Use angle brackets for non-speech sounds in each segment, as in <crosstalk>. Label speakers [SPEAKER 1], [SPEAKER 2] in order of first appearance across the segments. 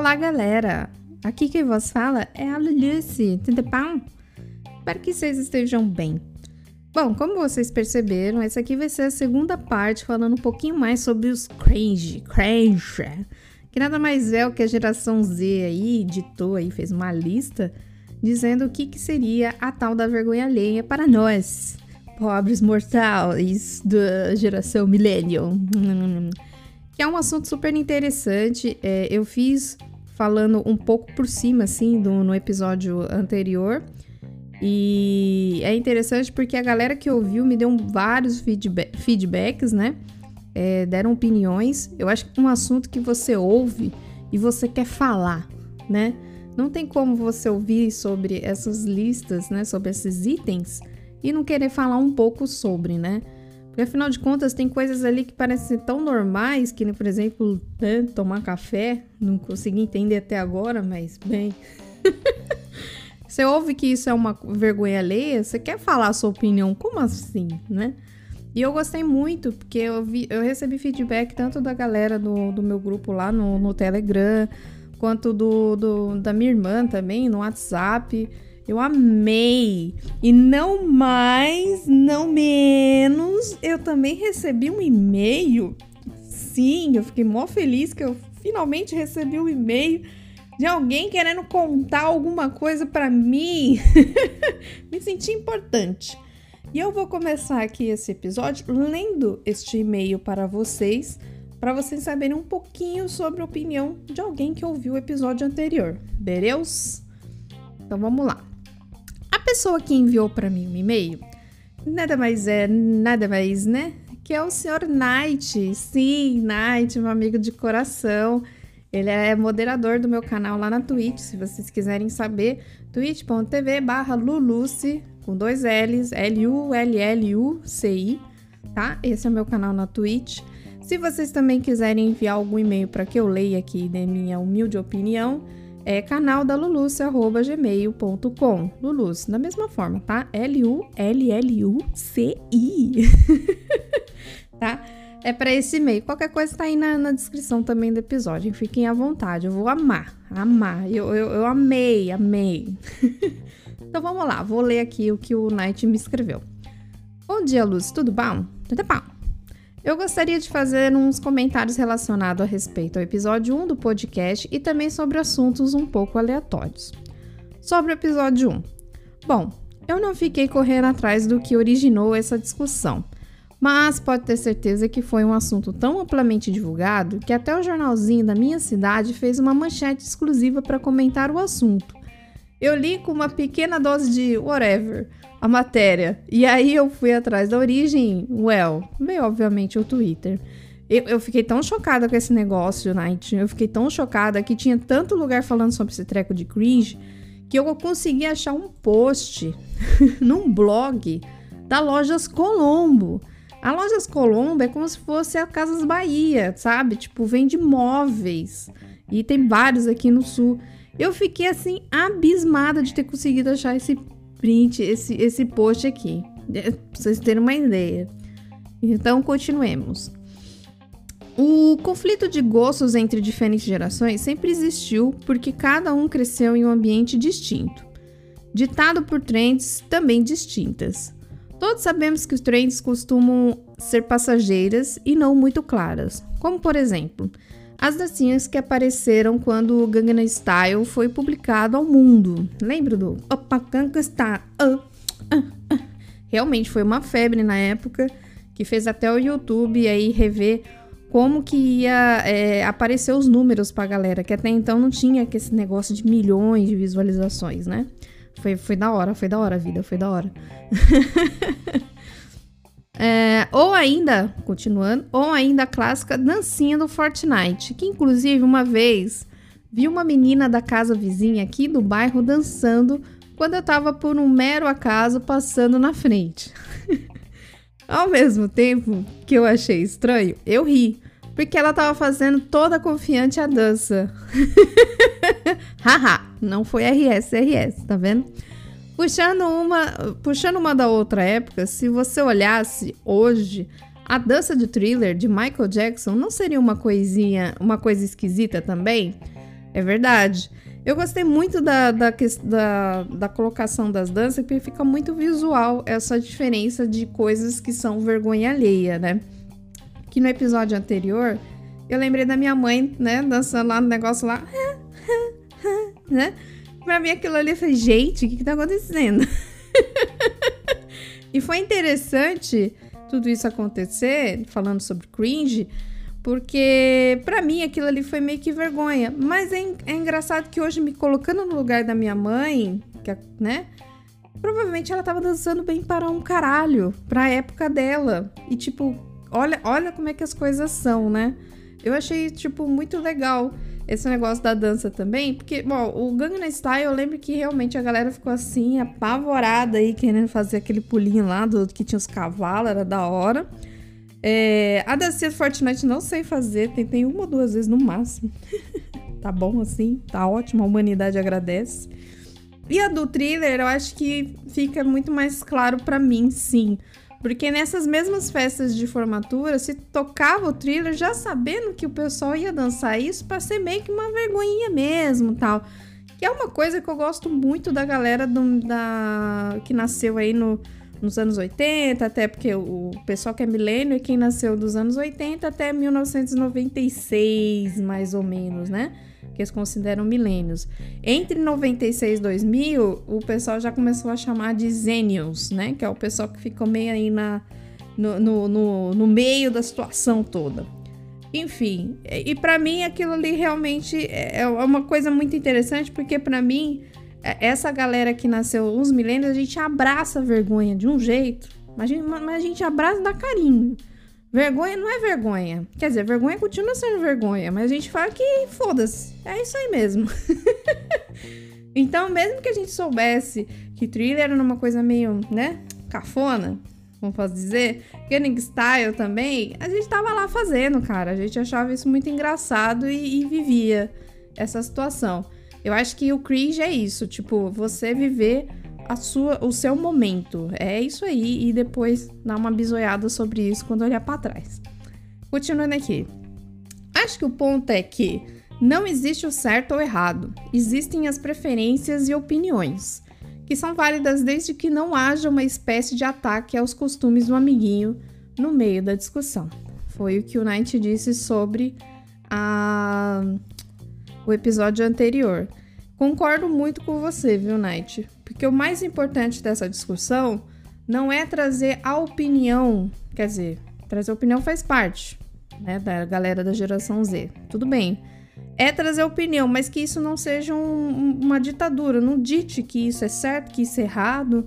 [SPEAKER 1] Olá, galera! Aqui quem vos fala é a Luluce, tudo bom? Espero que vocês estejam bem. Bom, como vocês perceberam, essa aqui vai ser a segunda parte falando um pouquinho mais sobre os cringe, cringe, que nada mais é o que a geração Z aí ditou aí, fez uma lista dizendo o que, que seria a tal da vergonha alheia para nós, pobres mortais da geração millennial. Que é um assunto super interessante. É, eu fiz falando um pouco por cima, assim, do, no episódio anterior. E é interessante porque a galera que ouviu me deu vários feedback, feedbacks, né? É, deram opiniões. Eu acho que um assunto que você ouve e você quer falar, né? Não tem como você ouvir sobre essas listas, né? Sobre esses itens e não querer falar um pouco sobre, né? Porque afinal de contas tem coisas ali que parecem tão normais que, por exemplo, né, tomar café. Não consegui entender até agora, mas bem. <laughs> você ouve que isso é uma vergonha alheia, você quer falar a sua opinião, como assim, né? E eu gostei muito, porque eu, vi, eu recebi feedback tanto da galera do, do meu grupo lá no, no Telegram, quanto do, do, da minha irmã também, no WhatsApp. Eu amei. E não mais, não menos, eu também recebi um e-mail. Sim, eu fiquei mó feliz que eu finalmente recebi um e-mail de alguém querendo contar alguma coisa para mim. <laughs> Me senti importante. E eu vou começar aqui esse episódio lendo este e-mail para vocês, para vocês saberem um pouquinho sobre a opinião de alguém que ouviu o episódio anterior. Bereus? Então vamos lá pessoa que enviou para mim um e-mail nada mais é, nada mais, né? Que é o senhor Knight. Sim, Knight, meu amigo de coração. Ele é moderador do meu canal lá na Twitch, se vocês quiserem saber, twitch.tv barra Luluci, com dois L's, L-U-L-L-U-C-I, tá? Esse é o meu canal na Twitch. Se vocês também quiserem enviar algum e-mail para que eu leia aqui, na minha humilde opinião, é canal da luluce.gmail.com. Luluce, da mesma forma, tá? L-U-L-L-U-C-I. <laughs> tá? É para esse e-mail. Qualquer coisa tá aí na, na, descrição também do episódio. Fiquem à vontade. Eu vou amar. Amar. Eu, eu, eu amei, amei. <laughs> então vamos lá. Vou ler aqui o que o Night me escreveu. Bom dia, Luz. Tudo bom? Tudo bom. Eu gostaria de fazer uns comentários relacionados a respeito ao episódio 1 do podcast e também sobre assuntos um pouco aleatórios. Sobre o episódio 1. Bom, eu não fiquei correndo atrás do que originou essa discussão, mas pode ter certeza que foi um assunto tão amplamente divulgado que até o jornalzinho da minha cidade fez uma manchete exclusiva para comentar o assunto. Eu li com uma pequena dose de whatever a matéria. E aí eu fui atrás da origem, well, veio obviamente o Twitter. Eu, eu, fiquei tão chocada com esse negócio, Night. Eu fiquei tão chocada que tinha tanto lugar falando sobre esse treco de cringe que eu consegui achar um post <laughs> num blog da Lojas Colombo. A Lojas Colombo é como se fosse a Casas Bahia, sabe? Tipo, vende móveis. E tem vários aqui no sul. Eu fiquei assim abismada de ter conseguido achar esse print, esse, esse post aqui, é, pra vocês terem uma ideia. Então, continuemos. O conflito de gostos entre diferentes gerações sempre existiu porque cada um cresceu em um ambiente distinto, ditado por trends também distintas. Todos sabemos que os trends costumam ser passageiras e não muito claras, como por exemplo, as dancinhas que apareceram quando o Gangnam Style foi publicado ao mundo. Lembra do Opa Gangnam Style? Uh, uh, uh. Realmente foi uma febre na época que fez até o YouTube aí rever como que ia é, aparecer os números pra galera, que até então não tinha esse negócio de milhões de visualizações, né? Foi, foi da hora, foi da hora a vida, foi da hora. <laughs> É, ou ainda, continuando, ou ainda a clássica dancinha do Fortnite, que inclusive uma vez vi uma menina da casa vizinha aqui do bairro dançando quando eu tava por um mero acaso passando na frente. <laughs> Ao mesmo tempo que eu achei estranho, eu ri, porque ela tava fazendo toda confiante a dança. <laughs> Haha, não foi RS, RS, tá vendo? Puxando uma, puxando uma da outra época, se você olhasse hoje, a dança de thriller de Michael Jackson não seria uma coisinha, uma coisa esquisita também? É verdade. Eu gostei muito da, da, da, da, colocação das danças, porque fica muito visual essa diferença de coisas que são vergonha alheia, né? Que no episódio anterior, eu lembrei da minha mãe, né, dançando lá no negócio lá, <laughs> né? Pra mim aquilo ali, falei, gente, o que que tá acontecendo? <laughs> e foi interessante tudo isso acontecer, falando sobre cringe, porque para mim aquilo ali foi meio que vergonha. Mas é, é, engraçado que hoje, me colocando no lugar da minha mãe, que, né? Provavelmente ela tava dançando bem para um caralho, pra época dela. E tipo, olha, olha como é que as coisas são, né? Eu achei, tipo, muito legal esse negócio da dança também, porque, bom, o Gangnam Style, eu lembro que realmente a galera ficou assim, apavorada aí, querendo fazer aquele pulinho lá do que tinha os cavalos, era da hora. É, a dancinha do Fortnite não sei fazer, tentei uma ou duas vezes no máximo. <laughs> tá bom assim, tá ótimo, a humanidade agradece. E a do thriller, eu acho que fica muito mais claro para mim, sim. Porque nessas mesmas festas de formatura, se tocava o thriller já sabendo que o pessoal ia dançar isso para ser meio que uma vergonhinha mesmo, tal. Que é uma coisa que eu gosto muito da galera do, da que nasceu aí no, nos anos 80, até porque o, o pessoal que é milênio é quem nasceu dos anos 80 até 1996, mais ou menos, né? Que eles consideram milênios. Entre 96 e 2000, o pessoal já começou a chamar de Zenials, né? Que é o pessoal que ficou meio aí na, no, no, no, no meio da situação toda. Enfim, e para mim aquilo ali realmente é, é uma coisa muito interessante, porque para mim, é, essa galera que nasceu uns milênios, a gente abraça a vergonha de um jeito, mas a gente, abraça da carinho. Vergonha não é vergonha. Quer dizer, vergonha continua sendo vergonha, mas a gente fala que foda-se. É isso aí mesmo. <laughs> então, mesmo que a gente soubesse que thriller era uma coisa meio, né, cafona, como posso dizer, Gunning Style também, a gente tava lá fazendo, cara. A gente achava isso muito engraçado e, e vivia essa situação. Eu acho que o cringe é isso, tipo, você viver a sua, o seu momento. É isso aí e depois dar uma bisoiada sobre isso quando olhar para trás. Continuando aqui. Acho que o ponto é que não existe o certo ou errado. Existem as preferências e opiniões, que são válidas desde que não haja uma espécie de ataque aos costumes do amiguinho no meio da discussão. Foi o que o Knight disse sobre a... o episódio anterior. Concordo muito com você, viu, Knight? Porque o mais importante dessa discussão não é trazer a opinião, quer dizer, trazer opinião faz parte, né, da galera da geração Z. Tudo bem. É trazer opinião, mas que isso não seja um, uma ditadura. Não dite que isso é certo, que isso é errado,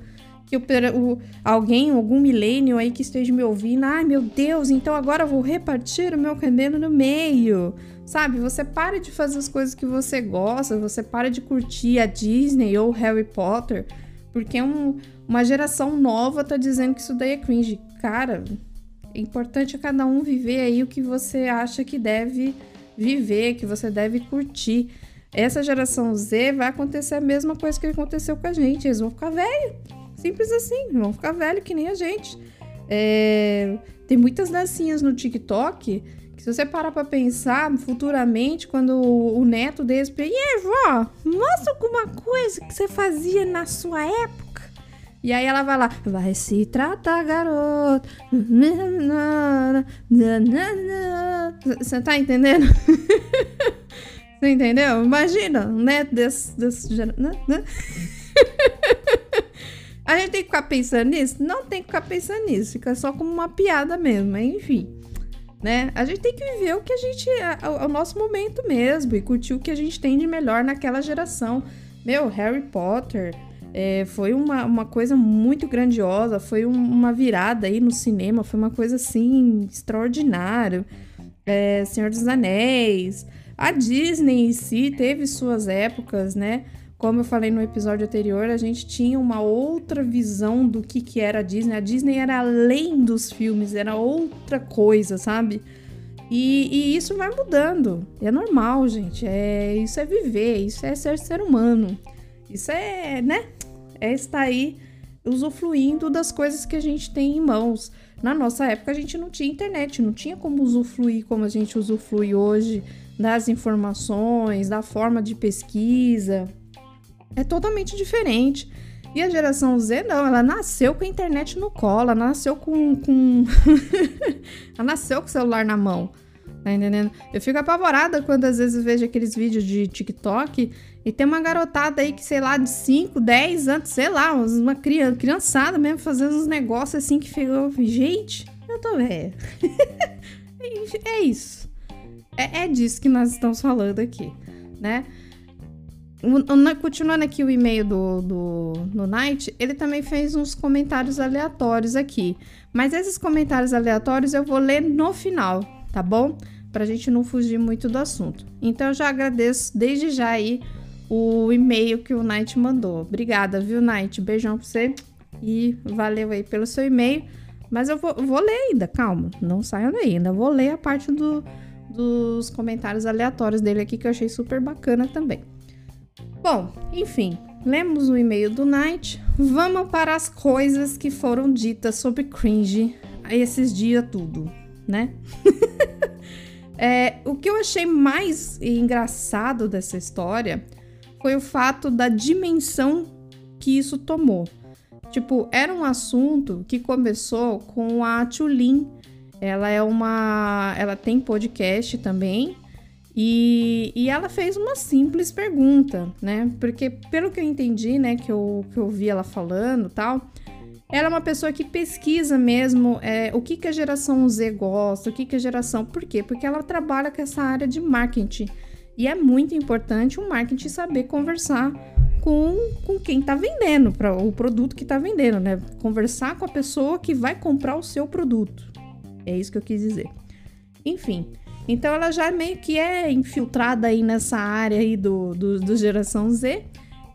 [SPEAKER 1] que o, o, alguém, algum milênio aí que esteja me ouvindo, ai meu Deus, então agora eu vou repartir o meu cabelo no meio. Sabe, você para de fazer as coisas que você gosta, você para de curtir a Disney ou Harry Potter, porque um, uma geração nova tá dizendo que isso daí é cringe. Cara, é importante cada um viver aí o que você acha que deve viver, que você deve curtir. Essa geração Z vai acontecer a mesma coisa que aconteceu com a gente. Eles vão ficar velhos. Simples assim, vão ficar velhos que nem a gente. É... Tem muitas dancinhas no TikTok se você parar pra pensar, futuramente, quando o neto desse... E vó, mostra alguma coisa que você fazia na sua época. E aí ela vai lá, vai se tratar, garoto. <laughs> Você tá entendendo? <laughs> Você entendeu? Imagina, um neto desse... desse né? <laughs> A gente tem que ficar pensando nisso? Não tem que ficar pensando nisso. Fica só como uma piada mesmo. Enfim né? A gente tem que viver o que a gente. O nosso momento mesmo e curtir o que a gente tem de melhor naquela geração. Meu, Harry Potter é, foi uma, uma coisa muito grandiosa, foi um, uma virada aí no cinema, foi uma coisa assim extraordinária. É, Senhor dos Anéis. A Disney em si teve suas épocas, né? Como eu falei no episódio anterior, a gente tinha uma outra visão do que, que era a Disney. A Disney era além dos filmes, era outra coisa, sabe? E, e isso vai mudando. É normal, gente. É, isso é viver, isso é ser ser humano. Isso é, né? É estar aí usufruindo das coisas que a gente tem em mãos. Na nossa época, a gente não tinha internet, não tinha como usufruir como a gente usufrui hoje das informações, da forma de pesquisa. É totalmente diferente. E a geração Z, não, ela nasceu com a internet no colo, ela nasceu com. com... <laughs> ela nasceu com o celular na mão. Tá entendendo? Eu fico apavorada quando às vezes vejo aqueles vídeos de TikTok e tem uma garotada aí que, sei lá, de 5, 10 anos, sei lá, uma criança, criançada mesmo, fazendo uns negócios assim que ficou. Gente, eu tô velha. <laughs> é isso. É, é disso que nós estamos falando aqui, né? Continuando aqui o e-mail do, do, do Night, ele também fez uns comentários aleatórios aqui. Mas esses comentários aleatórios eu vou ler no final, tá bom? Pra gente não fugir muito do assunto. Então eu já agradeço desde já aí o e-mail que o Night mandou. Obrigada, viu, Night? Beijão pra você e valeu aí pelo seu e-mail. Mas eu vou, vou ler ainda, calma, não saiam daí. Ainda vou ler a parte do, dos comentários aleatórios dele aqui que eu achei super bacana também. Bom, enfim, lemos o e-mail do Night. Vamos para as coisas que foram ditas sobre cringe esses dias tudo, né? <laughs> é, o que eu achei mais engraçado dessa história foi o fato da dimensão que isso tomou. Tipo, era um assunto que começou com a Tulin. Ela é uma. Ela tem podcast também. E, e ela fez uma simples pergunta, né? Porque, pelo que eu entendi, né, que eu, que eu vi ela falando tal, ela é uma pessoa que pesquisa mesmo é, o que, que a geração Z gosta, o que, que a geração. Por quê? Porque ela trabalha com essa área de marketing. E é muito importante o marketing saber conversar com, com quem está vendendo, para o produto que está vendendo, né? Conversar com a pessoa que vai comprar o seu produto. É isso que eu quis dizer. Enfim, então ela já meio que é infiltrada aí nessa área aí do, do, do geração Z.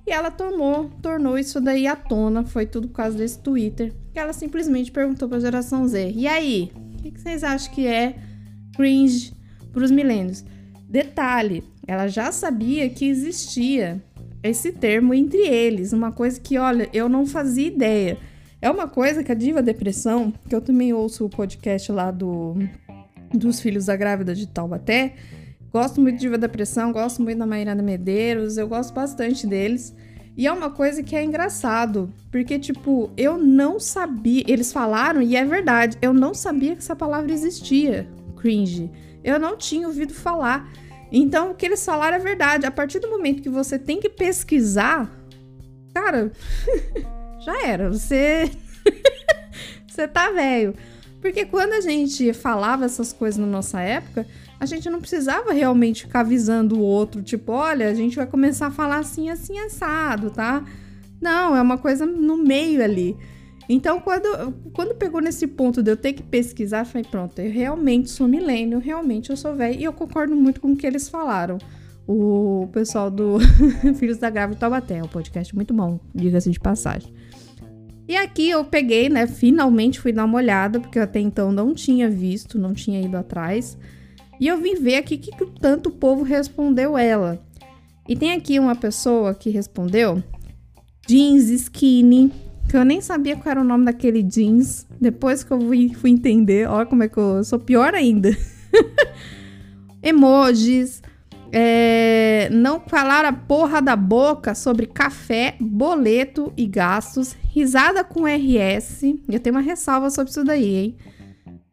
[SPEAKER 1] E ela tomou, tornou isso daí à tona. Foi tudo por causa desse Twitter. Que ela simplesmente perguntou pra geração Z. E aí? O que, que vocês acham que é cringe pros milênios? Detalhe, ela já sabia que existia esse termo entre eles, uma coisa que, olha, eu não fazia ideia. É uma coisa que a Diva Depressão, que eu também ouço o podcast lá do dos Filhos da Grávida de Taubaté, gosto muito de Diva Depressão, gosto muito da Mairana Medeiros, eu gosto bastante deles. E é uma coisa que é engraçado, porque, tipo, eu não sabia. Eles falaram, e é verdade, eu não sabia que essa palavra existia, cringe. Eu não tinha ouvido falar. Então, o que eles falaram é verdade. A partir do momento que você tem que pesquisar, cara, <laughs> já era. Você. <laughs> você tá velho. Porque quando a gente falava essas coisas na nossa época, a gente não precisava realmente ficar avisando o outro, tipo, olha, a gente vai começar a falar assim, assim, assado, tá? Não, é uma coisa no meio ali. Então, quando, quando pegou nesse ponto de eu ter que pesquisar, falei, pronto, eu realmente sou milênio, realmente eu sou velho, e eu concordo muito com o que eles falaram. O pessoal do <laughs> Filhos da Grávida Taubaté, um podcast muito bom, diga-se de passagem. E aqui eu peguei, né, finalmente fui dar uma olhada, porque eu até então não tinha visto, não tinha ido atrás. E eu vim ver aqui que, que tanto povo respondeu ela. E tem aqui uma pessoa que respondeu jeans skinny, que eu nem sabia qual era o nome daquele jeans. Depois que eu fui, fui entender, olha como é que eu, eu sou pior ainda. <laughs> Emojis, é, não falar a porra da boca sobre café, boleto e gastos, risada com RS. Eu tenho uma ressalva sobre isso daí, hein?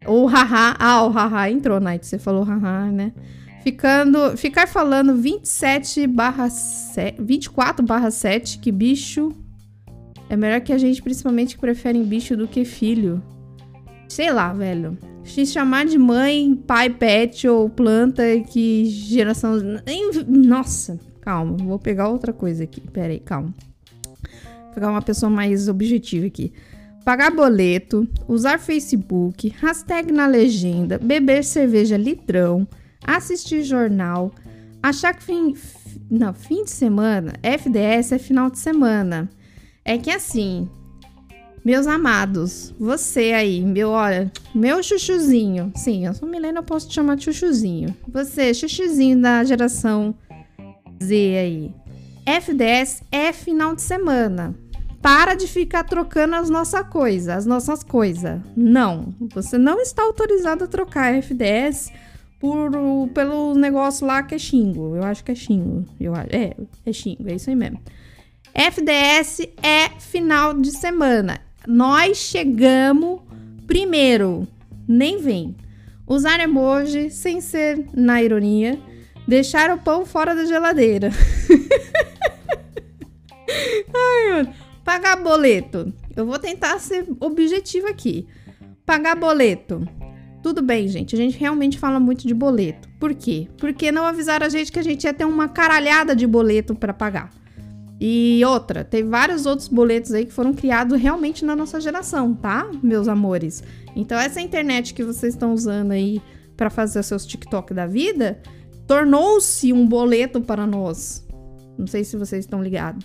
[SPEAKER 1] O haha, ah, o haha entrou, Night, você falou haha, né? Ficando, ficar falando 27 barra 7, 24 barra 7, que bicho é melhor que a gente, principalmente que preferem bicho do que filho. Sei lá, velho. Se chamar de mãe, pai, pet ou planta, que geração. Nossa, calma, vou pegar outra coisa aqui. Pera aí, calma. Pegar uma pessoa mais objetiva aqui. Pagar boleto, usar Facebook, hashtag na legenda, beber cerveja litrão, assistir jornal, achar que fim, não, fim de semana, FDS é final de semana. É que assim, meus amados, você aí, meu, olha, meu chuchuzinho. Sim, eu sou Milena, eu posso te chamar de chuchuzinho. Você, chuchuzinho da geração Z aí. FDS é final de semana. Para de ficar trocando as nossas coisas, as nossas coisas. Não, você não está autorizado a trocar FDS por pelo negócio lá que é xingo. Eu acho que é xingo. Eu acho, é, é xingo, é isso aí mesmo. FDS é final de semana. Nós chegamos primeiro. Nem vem. Usar emoji sem ser na ironia. Deixar o pão fora da geladeira. <laughs> Ai, mano. Pagar boleto. Eu vou tentar ser objetivo aqui. Pagar boleto. Tudo bem, gente. A gente realmente fala muito de boleto. Por quê? Porque não avisaram a gente que a gente ia ter uma caralhada de boleto para pagar. E outra, tem vários outros boletos aí que foram criados realmente na nossa geração, tá, meus amores? Então, essa internet que vocês estão usando aí para fazer seus TikTok da vida tornou-se um boleto para nós. Não sei se vocês estão ligados.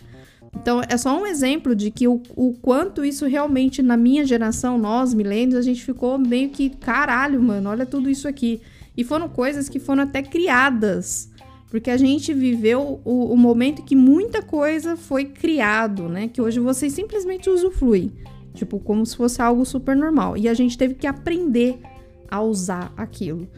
[SPEAKER 1] Então, é só um exemplo de que o, o quanto isso realmente, na minha geração, nós, milênios, a gente ficou meio que, caralho, mano, olha tudo isso aqui. E foram coisas que foram até criadas. Porque a gente viveu o, o momento que muita coisa foi criado, né? Que hoje vocês simplesmente usufruem. Tipo, como se fosse algo super normal. E a gente teve que aprender a usar aquilo.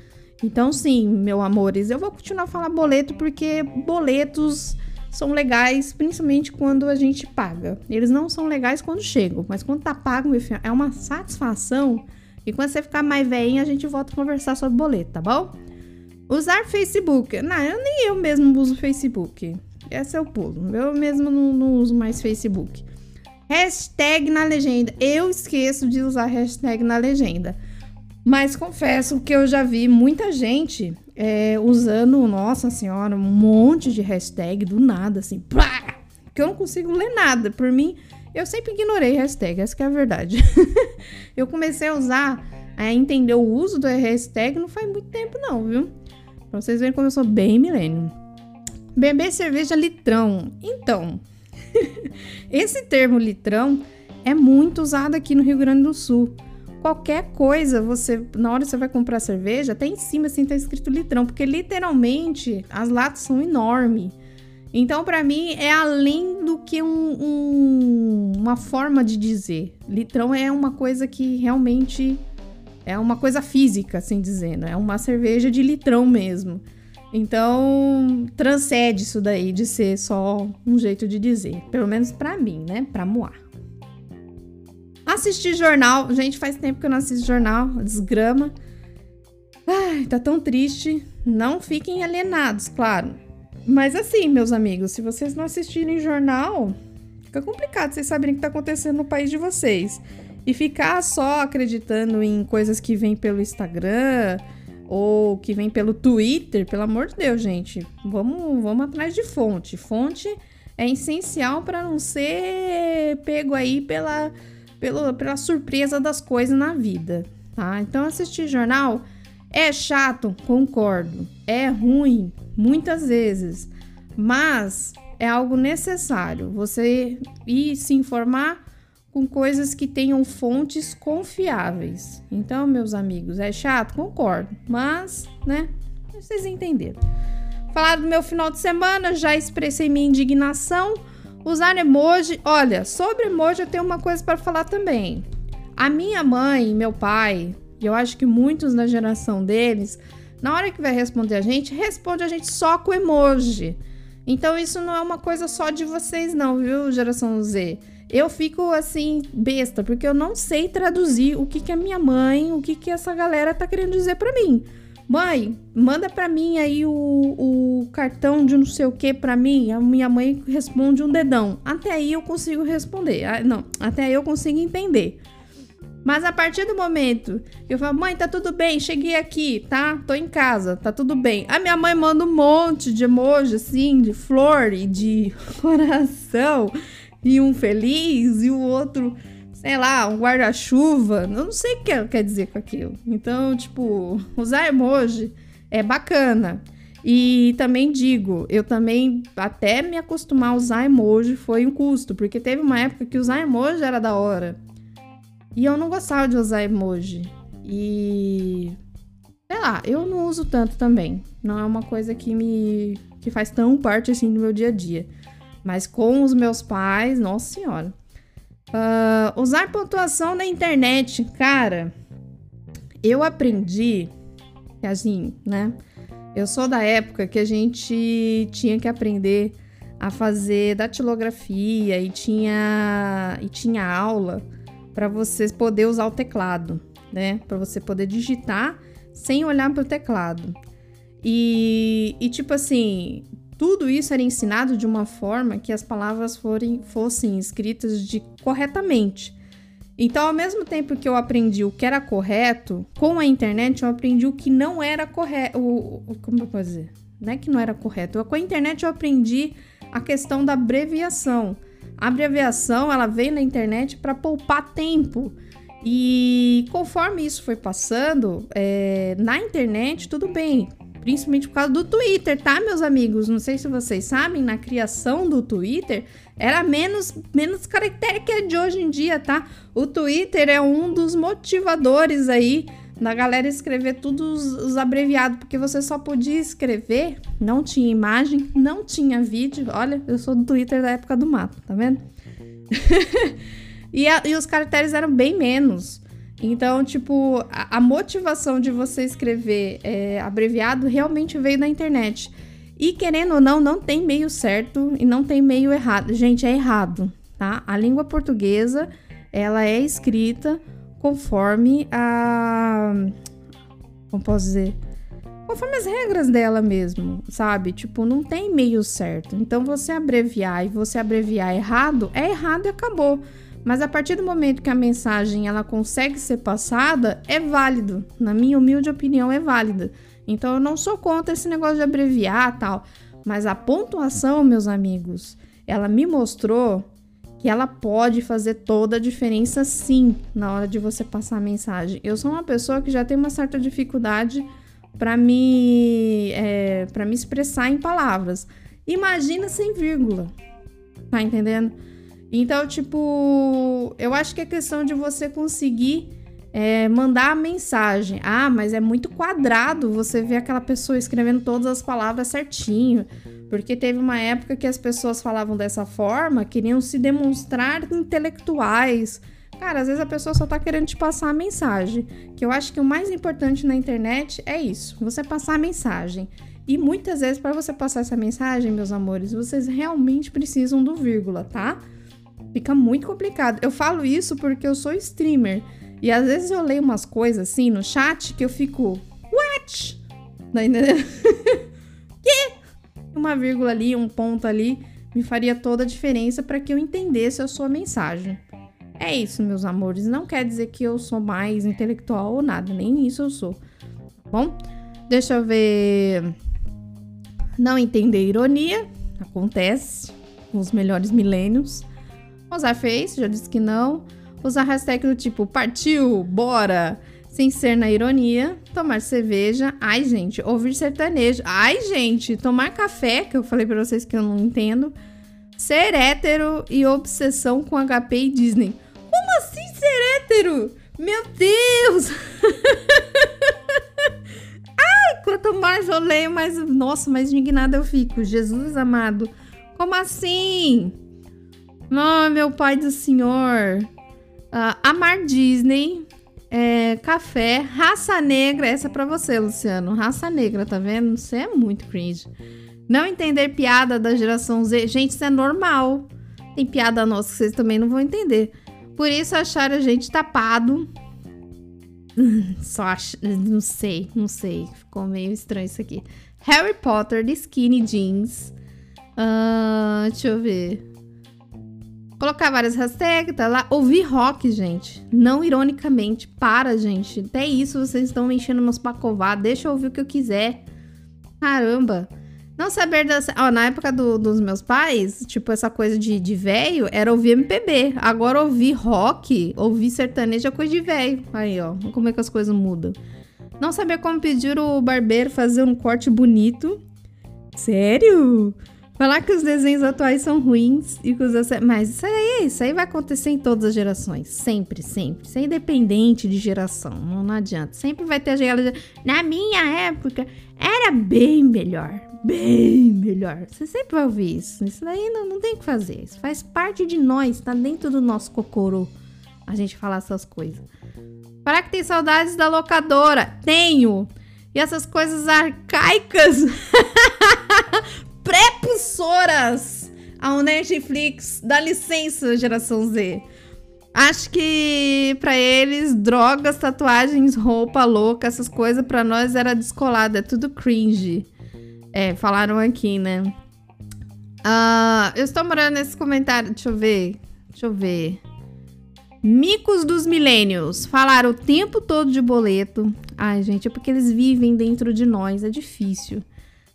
[SPEAKER 1] Então, sim, meu amores, eu vou continuar a falar boleto porque boletos são legais, principalmente quando a gente paga. Eles não são legais quando chegam, mas quando tá pago, meu filho, é uma satisfação. E quando você ficar mais velhinho, a gente volta a conversar sobre boleto, tá bom? Usar Facebook. Não, eu nem eu mesmo uso Facebook. Esse é o pulo. Eu mesmo não, não uso mais Facebook. Hashtag na legenda. Eu esqueço de usar hashtag na legenda. Mas confesso que eu já vi muita gente é, usando, nossa senhora, um monte de hashtag do nada, assim, pá, que eu não consigo ler nada. Por mim, eu sempre ignorei hashtag, essa é a verdade. <laughs> eu comecei a usar, a entender o uso do hashtag não faz muito tempo não, viu? Pra vocês verem como eu sou bem milênio. Beber cerveja litrão. Então, <laughs> esse termo litrão é muito usado aqui no Rio Grande do Sul qualquer coisa, você na hora que você vai comprar cerveja, até em cima assim tá escrito litrão, porque literalmente as latas são enormes. Então, para mim, é além do que um, um, uma forma de dizer. Litrão é uma coisa que realmente é uma coisa física, assim dizendo. É uma cerveja de litrão mesmo. Então, transcende isso daí de ser só um jeito de dizer. Pelo menos para mim, né? Pra moar. Assistir jornal. Gente, faz tempo que eu não assisto jornal. Desgrama. Ai, tá tão triste. Não fiquem alienados, claro. Mas assim, meus amigos, se vocês não assistirem jornal, fica complicado vocês saberem o que tá acontecendo no país de vocês. E ficar só acreditando em coisas que vêm pelo Instagram ou que vêm pelo Twitter, pelo amor de Deus, gente. Vamos, vamos atrás de fonte. Fonte é essencial para não ser pego aí pela pelo, pela surpresa das coisas na vida, tá? Então, assistir jornal é chato, concordo. É ruim, muitas vezes. Mas é algo necessário. Você ir se informar com coisas que tenham fontes confiáveis. Então, meus amigos, é chato? Concordo. Mas, né? Vocês entenderam. Falar do meu final de semana, já expressei minha indignação Usar emoji. Olha, sobre emoji eu tenho uma coisa para falar também. A minha mãe meu pai, e eu acho que muitos da geração deles, na hora que vai responder a gente, responde a gente só com emoji. Então isso não é uma coisa só de vocês não, viu, geração Z? Eu fico assim besta, porque eu não sei traduzir o que que a minha mãe, o que que essa galera tá querendo dizer para mim. Mãe, manda para mim aí o, o cartão de não sei o que para mim. A minha mãe responde um dedão. Até aí eu consigo responder. Ah, não, até aí eu consigo entender. Mas a partir do momento que eu falo, mãe, tá tudo bem, cheguei aqui, tá? Tô em casa, tá tudo bem. A minha mãe manda um monte de emoji, assim, de flor e de <laughs> coração, e um feliz, e o outro sei lá, um guarda-chuva. Eu não sei o que quer dizer com aquilo. Então, tipo, usar emoji é bacana. E também digo, eu também, até me acostumar a usar emoji foi um custo, porque teve uma época que usar emoji era da hora. E eu não gostava de usar emoji. E. Sei lá, eu não uso tanto também. Não é uma coisa que me. que faz tão parte assim do meu dia a dia. Mas com os meus pais, nossa senhora. Uh, usar pontuação na internet, cara. Eu aprendi assim, né? Eu sou da época que a gente tinha que aprender a fazer datilografia e tinha e tinha aula para você poder usar o teclado, né? Para você poder digitar sem olhar para o teclado. E, e tipo assim, tudo isso era ensinado de uma forma que as palavras forem, fossem escritas de corretamente. Então, ao mesmo tempo que eu aprendi o que era correto, com a internet eu aprendi o que não era correto. Como eu posso dizer? Não é que não era correto. Com a internet eu aprendi a questão da abreviação. A abreviação ela veio na internet para poupar tempo. E conforme isso foi passando, é, na internet, tudo bem. Principalmente por causa do Twitter, tá, meus amigos? Não sei se vocês sabem, na criação do Twitter era menos, menos caractere que é de hoje em dia, tá? O Twitter é um dos motivadores aí da galera escrever todos os abreviados, porque você só podia escrever, não tinha imagem, não tinha vídeo. Olha, eu sou do Twitter da época do mato, tá vendo? <laughs> e, a, e os caracteres eram bem menos. Então, tipo, a, a motivação de você escrever é, abreviado realmente veio da internet. E querendo ou não, não tem meio certo e não tem meio errado. Gente, é errado, tá? A língua portuguesa, ela é escrita conforme a. Como posso dizer? Conforme as regras dela mesmo, sabe? Tipo, não tem meio certo. Então, você abreviar e você abreviar errado, é errado e acabou. Mas a partir do momento que a mensagem ela consegue ser passada, é válido. Na minha humilde opinião, é válida. Então eu não sou contra esse negócio de abreviar tal. Mas a pontuação, meus amigos, ela me mostrou que ela pode fazer toda a diferença sim na hora de você passar a mensagem. Eu sou uma pessoa que já tem uma certa dificuldade para me é, para me expressar em palavras. Imagina sem vírgula. Tá entendendo? Então, tipo, eu acho que é questão de você conseguir é, mandar a mensagem. Ah, mas é muito quadrado você ver aquela pessoa escrevendo todas as palavras certinho. Porque teve uma época que as pessoas falavam dessa forma, queriam se demonstrar intelectuais. Cara, às vezes a pessoa só tá querendo te passar a mensagem. Que eu acho que o mais importante na internet é isso: você passar a mensagem. E muitas vezes, para você passar essa mensagem, meus amores, vocês realmente precisam do vírgula, tá? Fica muito complicado. Eu falo isso porque eu sou streamer. E às vezes eu leio umas coisas assim no chat que eu fico. What? Tá entendendo? <laughs> que? Uma vírgula ali, um ponto ali, me faria toda a diferença para que eu entendesse a sua mensagem. É isso, meus amores. Não quer dizer que eu sou mais intelectual ou nada, nem isso eu sou. Tá bom? Deixa eu ver. Não entender ironia. Acontece com os melhores milênios. Usar Face, já disse que não. Usar hashtag do tipo partiu, bora, sem ser na ironia. Tomar cerveja. Ai, gente, ouvir sertanejo. Ai, gente, tomar café, que eu falei pra vocês que eu não entendo. Ser hétero e obsessão com HP e Disney. Como assim ser hétero? Meu Deus! <laughs> Ai, quanto mais eu leio, mais. Nossa, mais indignada eu fico. Jesus amado. Como assim? Oh, meu pai do senhor. Uh, amar Disney. É, café, raça negra. Essa é pra você, Luciano. Raça negra, tá vendo? Você é muito cringe. Não entender piada da geração Z. Gente, isso é normal. Tem piada nossa que vocês também não vão entender. Por isso achar a gente tapado. <laughs> Só ach... Não sei, não sei. Ficou meio estranho isso aqui. Harry Potter de skinny jeans. Uh, deixa eu ver. Colocar várias hashtags, tá lá. Ouvir rock, gente. Não ironicamente. Para, gente. Até isso vocês estão me enchendo meus pacovar. Deixa eu ouvir o que eu quiser. Caramba. Não saber das. Ó, na época do, dos meus pais, tipo, essa coisa de, de velho era ouvir MPB. Agora ouvir rock, ouvir sertanejo é coisa de velho. Aí, ó. Como é que as coisas mudam. Não saber como pedir o barbeiro fazer um corte bonito. Sério? Falar que os desenhos atuais são ruins e que os mas isso aí, isso aí vai acontecer em todas as gerações, sempre, sempre. Isso é independente de geração, não, não adianta. Sempre vai ter a geração. Na minha época era bem melhor, bem melhor. Você sempre vai ouvir isso. Isso daí não, não tem o que fazer. Isso faz parte de nós, tá dentro do nosso cocorô. A gente falar essas coisas. Para que tem saudades da locadora? Tenho. e essas coisas arcaicas, <laughs> prepulsoras ao Netflix. Dá licença, geração Z. Acho que para eles, drogas, tatuagens, roupa louca, essas coisas, para nós era descolado, é tudo cringe. É, falaram aqui, né? Uh, eu estou morando nesse comentário, deixa eu ver, deixa eu ver. Micos dos milênios. Falaram o tempo todo de boleto. Ai, gente, é porque eles vivem dentro de nós, é difícil.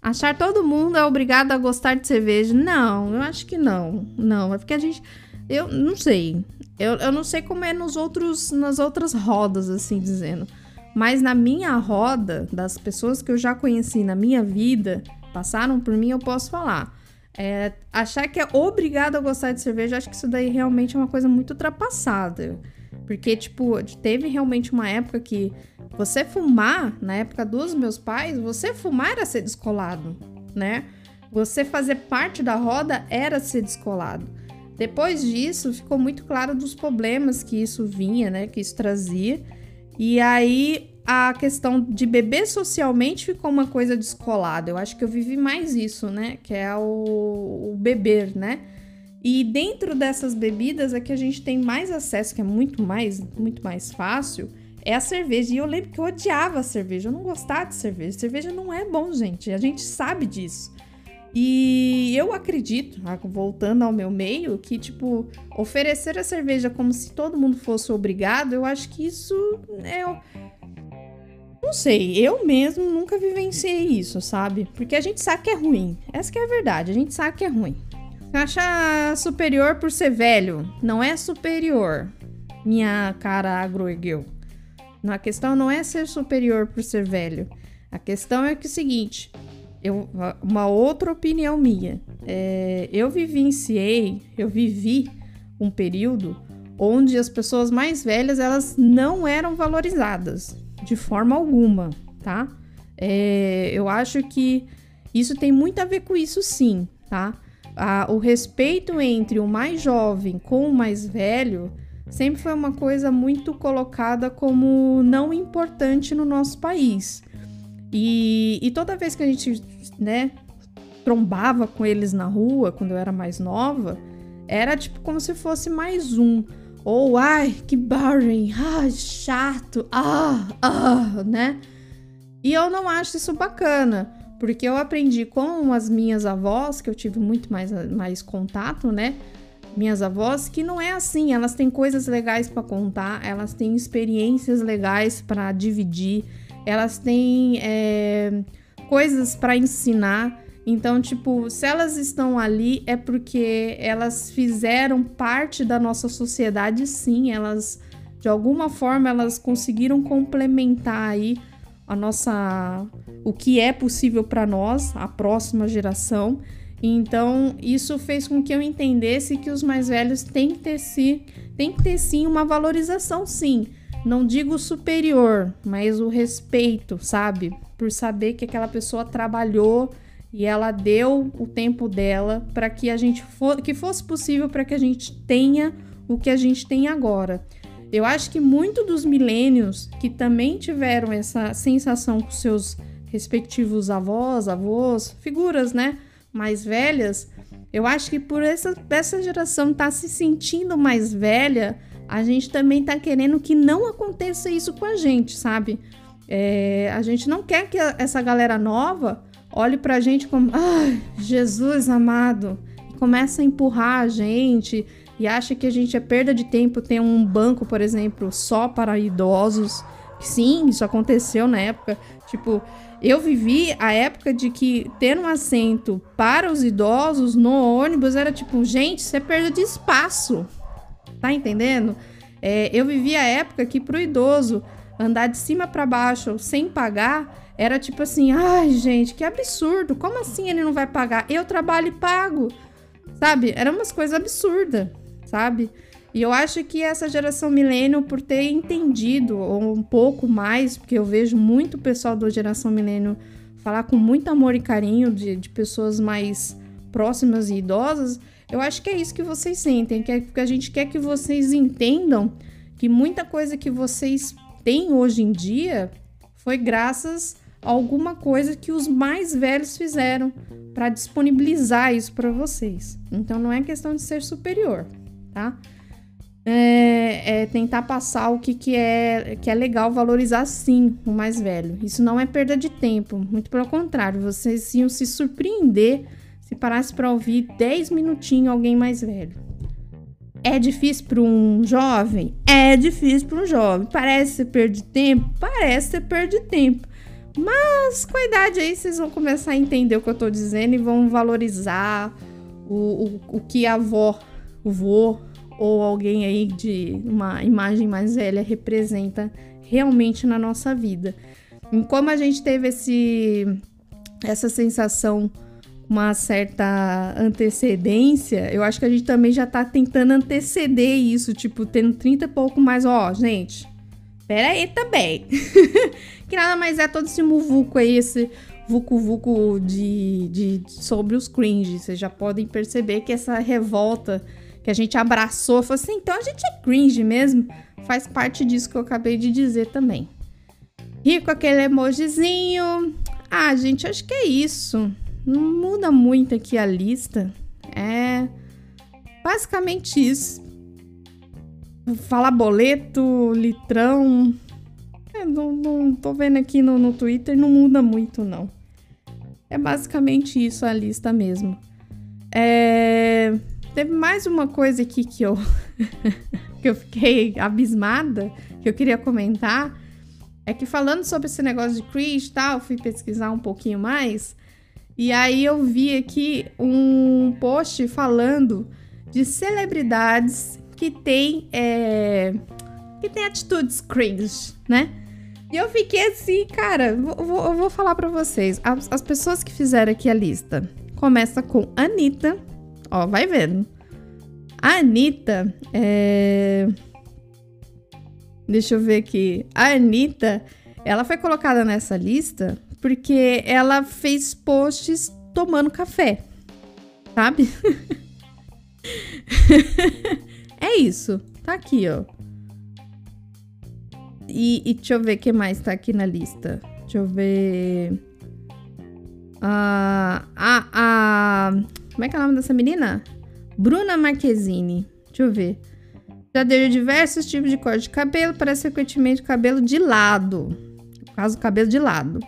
[SPEAKER 1] Achar todo mundo é obrigado a gostar de cerveja? Não, eu acho que não. Não, é porque a gente. Eu não sei. Eu, eu não sei como é nos outros, nas outras rodas, assim dizendo. Mas na minha roda, das pessoas que eu já conheci na minha vida, passaram por mim, eu posso falar. É, achar que é obrigado a gostar de cerveja, acho que isso daí realmente é uma coisa muito ultrapassada. Porque, tipo, teve realmente uma época que você fumar, na época dos meus pais, você fumar era ser descolado, né? Você fazer parte da roda era ser descolado. Depois disso, ficou muito claro dos problemas que isso vinha, né? Que isso trazia. E aí a questão de beber socialmente ficou uma coisa descolada. Eu acho que eu vivi mais isso, né? Que é o, o beber, né? E dentro dessas bebidas é que a gente tem mais acesso, que é muito mais, muito mais fácil, é a cerveja. E eu lembro que eu odiava a cerveja, eu não gostava de cerveja. Cerveja não é bom, gente. A gente sabe disso. E eu acredito, ah, voltando ao meu meio, que, tipo, oferecer a cerveja como se todo mundo fosse obrigado, eu acho que isso é. Não sei, eu mesmo nunca vivenciei isso, sabe? Porque a gente sabe que é ruim. Essa que é a verdade, a gente sabe que é ruim. Acha superior por ser velho. Não é superior, minha cara agroergueu. A questão não é ser superior por ser velho. A questão é que é o seguinte: eu, uma outra opinião minha. É, eu vivenciei, eu vivi um período onde as pessoas mais velhas elas não eram valorizadas de forma alguma, tá? É, eu acho que isso tem muito a ver com isso, sim, tá? A, o respeito entre o mais jovem com o mais velho sempre foi uma coisa muito colocada como não importante no nosso país. E, e toda vez que a gente, né, trombava com eles na rua, quando eu era mais nova, era tipo como se fosse mais um. Ou, ai, que boring, ah, chato, ah, ah, né? E eu não acho isso bacana, porque eu aprendi com as minhas avós, que eu tive muito mais, mais contato, né? Minhas avós, que não é assim, elas têm coisas legais para contar, elas têm experiências legais para dividir elas têm é, coisas para ensinar. Então, tipo, se elas estão ali é porque elas fizeram parte da nossa sociedade, sim. Elas, de alguma forma, elas conseguiram complementar aí a nossa, o que é possível para nós, a próxima geração. Então, isso fez com que eu entendesse que os mais velhos têm que ter, sim, têm que ter sim uma valorização, sim não digo superior, mas o respeito, sabe? Por saber que aquela pessoa trabalhou e ela deu o tempo dela para que a gente que fosse possível para que a gente tenha o que a gente tem agora. Eu acho que muito dos milênios que também tiveram essa sensação com seus respectivos avós, avós, figuras, né, mais velhas, eu acho que por essa, essa geração estar tá se sentindo mais velha, a gente também tá querendo que não aconteça isso com a gente, sabe? É, a gente não quer que essa galera nova olhe pra gente como, ai, Jesus amado, e começa a empurrar a gente e acha que a gente é perda de tempo ter um banco, por exemplo, só para idosos. Sim, isso aconteceu na época. Tipo, eu vivi a época de que ter um assento para os idosos no ônibus era tipo, gente, isso é perda de espaço. Tá entendendo? É, eu vivi a época que pro idoso andar de cima para baixo sem pagar era tipo assim, ai gente, que absurdo, como assim ele não vai pagar? Eu trabalho e pago, sabe? Era umas coisas absurdas, sabe? E eu acho que essa geração milênio, por ter entendido um pouco mais, porque eu vejo muito pessoal da geração milênio falar com muito amor e carinho de, de pessoas mais próximas e idosas, eu acho que é isso que vocês sentem, que, é, que a gente quer que vocês entendam que muita coisa que vocês têm hoje em dia foi graças alguma coisa que os mais velhos fizeram para disponibilizar isso para vocês. Então não é questão de ser superior, tá? É, é, tentar passar o que, que, é, que é legal valorizar sim o mais velho. Isso não é perda de tempo, muito pelo contrário, vocês iam se surpreender se parasse para ouvir 10 minutinhos alguém mais velho. É difícil para um jovem? É difícil para um jovem. Parece ser perda de tempo? Parece ser perda de tempo. Mas com a idade aí vocês vão começar a entender o que eu tô dizendo e vão valorizar o, o, o que a avó, o vô ou alguém aí de uma imagem mais velha representa realmente na nossa vida. E como a gente teve esse, essa sensação, uma certa antecedência, eu acho que a gente também já tá tentando anteceder isso, tipo, tendo 30 e pouco mais, ó, gente, pera aí também. <laughs> que nada mais é todo esse muvuco aí, esse vucu-vucu de, de, sobre os cringe. Vocês já podem perceber que essa revolta que a gente abraçou, falou assim, então a gente é cringe mesmo, faz parte disso que eu acabei de dizer também. Rico aquele emojizinho. Ah, gente, acho que é isso. Não muda muito aqui a lista. É basicamente isso. Falar boleto, litrão, é, não, não tô vendo aqui no, no Twitter, não muda muito, não. É basicamente isso a lista mesmo. É... Teve mais uma coisa aqui que eu, <laughs> que eu fiquei abismada, que eu queria comentar. É que falando sobre esse negócio de cringe e tal, fui pesquisar um pouquinho mais. E aí eu vi aqui um post falando de celebridades que têm, é, que têm atitudes cringe, né? E eu fiquei assim, cara, vou, vou, eu vou falar para vocês. As, as, pessoas que fizeram aqui a lista. Começa com Anitta. Ó, vai vendo. A Anitta é... Deixa eu ver aqui. A Anitta, ela foi colocada nessa lista porque ela fez posts tomando café. Sabe? <laughs> é isso. Tá aqui, ó. E, e deixa eu ver o que mais tá aqui na lista. Deixa eu ver. Ah, a, a. Como é que é o nome dessa menina? Bruna Marquezine. Deixa eu ver. Já deu diversos tipos de corte de cabelo, parece frequentemente cabelo de lado. No caso, cabelo de lado.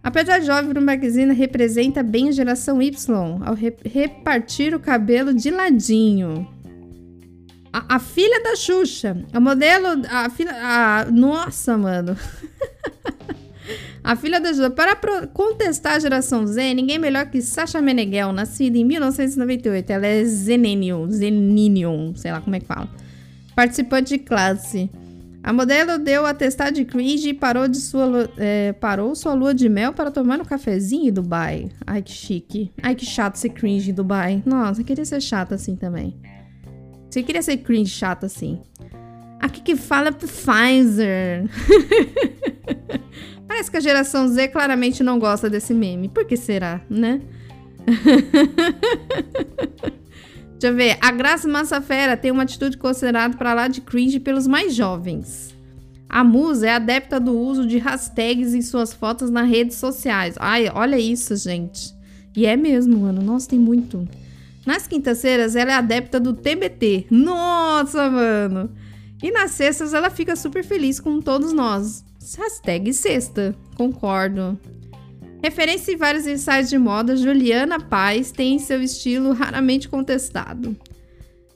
[SPEAKER 1] Apesar de jovem, Bruna Marquezine representa bem a geração Y ao re repartir o cabelo de ladinho. A, a, filha da Xuxa. A modelo. A filha. A, nossa, mano. <laughs> a filha da Xuxa. Para contestar a geração Z, ninguém melhor que Sasha Meneghel, nascida em 1998. Ela é Zenenium. Zeninium. Sei lá como é que fala. Participante de classe. A modelo deu atestado de cringe e parou, de sua, é, parou sua lua de mel para tomar um cafezinho em Dubai. Ai, que chique. Ai, que chato ser cringe em Dubai. Nossa, eu queria ser chata assim também. Você queria ser cringe chato assim. Aqui que fala pro Pfizer. <laughs> Parece que a geração Z claramente não gosta desse meme. Por que será, né? <laughs> Deixa eu ver. A Graça Massafera tem uma atitude considerada para lá de cringe pelos mais jovens. A musa é adepta do uso de hashtags em suas fotos nas redes sociais. Ai, olha isso, gente. E é mesmo, mano. Nossa, tem muito. Nas quintas-feiras, ela é adepta do TBT. Nossa, mano! E nas sextas, ela fica super feliz com todos nós. Hashtag sexta. Concordo. Referência em vários ensaios de moda, Juliana Paz tem seu estilo raramente contestado.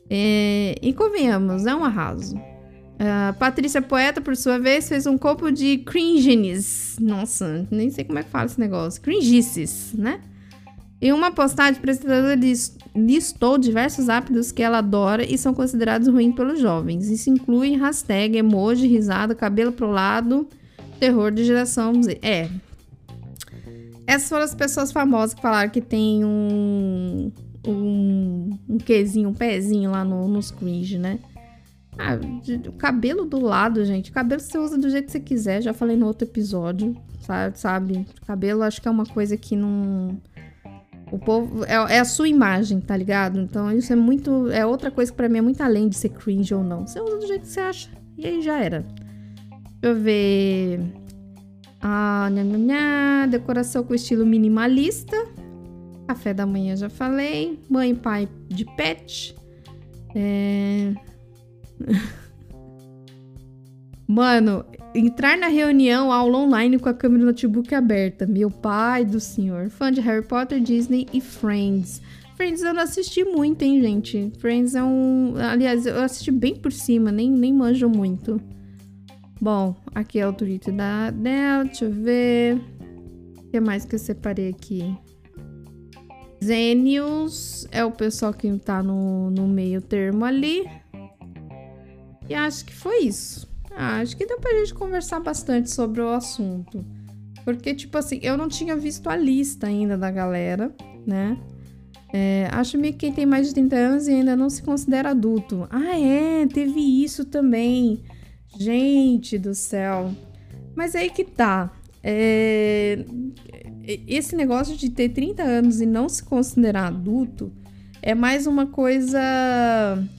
[SPEAKER 1] É, e convenhamos, é um arraso. Uh, Patrícia Poeta, por sua vez, fez um copo de cringenes. Nossa, nem sei como é que fala esse negócio. Cringices, né? Em uma postagem, o apresentador listou diversos hábitos que ela adora e são considerados ruins pelos jovens. Isso inclui hashtag, emoji, risada, cabelo pro lado, terror de geração Z. É. Essas foram as pessoas famosas que falaram que tem um. um. um quezinho, um pezinho lá no, nos cringe, né? Ah, o cabelo do lado, gente. O cabelo você usa do jeito que você quiser. Já falei no outro episódio, sabe? sabe? Cabelo acho que é uma coisa que não o povo. É, é, a sua imagem, tá ligado? Então isso é muito. É outra coisa que pra mim é muito além de ser cringe ou não. Você usa do jeito que você acha. E aí já era. Deixa eu ver. Ah, nha, nha, nha. decoração com estilo minimalista. Café da manhã já falei. Mãe e pai de pet. É... <laughs> Mano, entrar na reunião, aula online com a câmera do notebook aberta. Meu pai do senhor. Fã de Harry Potter, Disney e Friends. Friends eu não assisti muito, hein, gente? Friends é um. Aliás, eu assisti bem por cima, nem, nem manjo muito. Bom, aqui é o Twitter da Adele, deixa eu ver. O que mais que eu separei aqui? Zenius é o pessoal que tá no, no meio termo ali. E acho que foi isso. Ah, acho que deu pra gente conversar bastante sobre o assunto. Porque, tipo assim, eu não tinha visto a lista ainda da galera, né? É, acho que quem tem mais de 30 anos e ainda não se considera adulto. Ah, é, teve isso também. Gente do céu. Mas aí que tá. É, esse negócio de ter 30 anos e não se considerar adulto é mais uma coisa.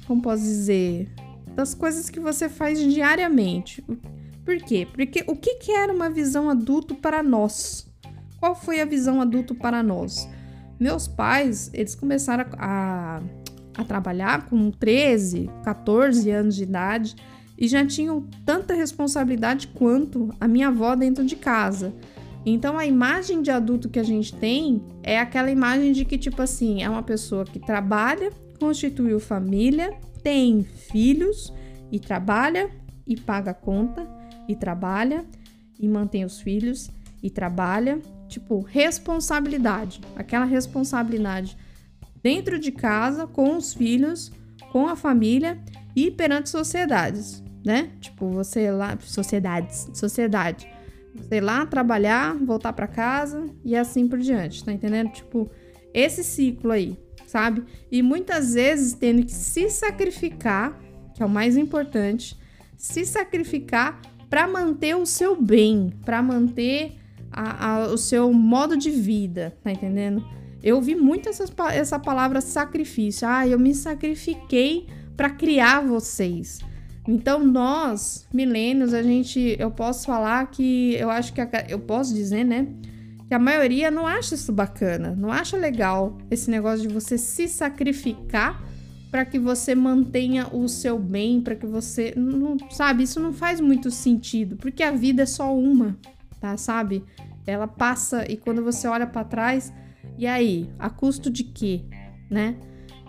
[SPEAKER 1] Como posso dizer? Das coisas que você faz diariamente. Por quê? Porque o que, que era uma visão adulto para nós? Qual foi a visão adulto para nós? Meus pais, eles começaram a, a trabalhar com 13, 14 anos de idade e já tinham tanta responsabilidade quanto a minha avó dentro de casa. Então a imagem de adulto que a gente tem é aquela imagem de que, tipo assim, é uma pessoa que trabalha, constituiu família, tem filhos e trabalha e paga conta e trabalha e mantém os filhos e trabalha Tipo, responsabilidade. Aquela responsabilidade dentro de casa, com os filhos, com a família e perante sociedades, né? Tipo, você lá, sociedades, sociedade. Você lá trabalhar, voltar para casa e assim por diante, tá entendendo? Tipo, esse ciclo aí, sabe? E muitas vezes tendo que se sacrificar, que é o mais importante, se sacrificar para manter o seu bem, para manter a, a, o seu modo de vida, tá entendendo? Eu ouvi muito essas, essa palavra sacrifício. Ah, eu me sacrifiquei para criar vocês. Então, nós, milênios, a gente, eu posso falar que eu acho que a, eu posso dizer, né, que a maioria não acha isso bacana, não acha legal esse negócio de você se sacrificar para que você mantenha o seu bem, para que você, não, sabe, isso não faz muito sentido, porque a vida é só uma, tá? Sabe? Ela passa e quando você olha para trás, e aí, a custo de quê, né?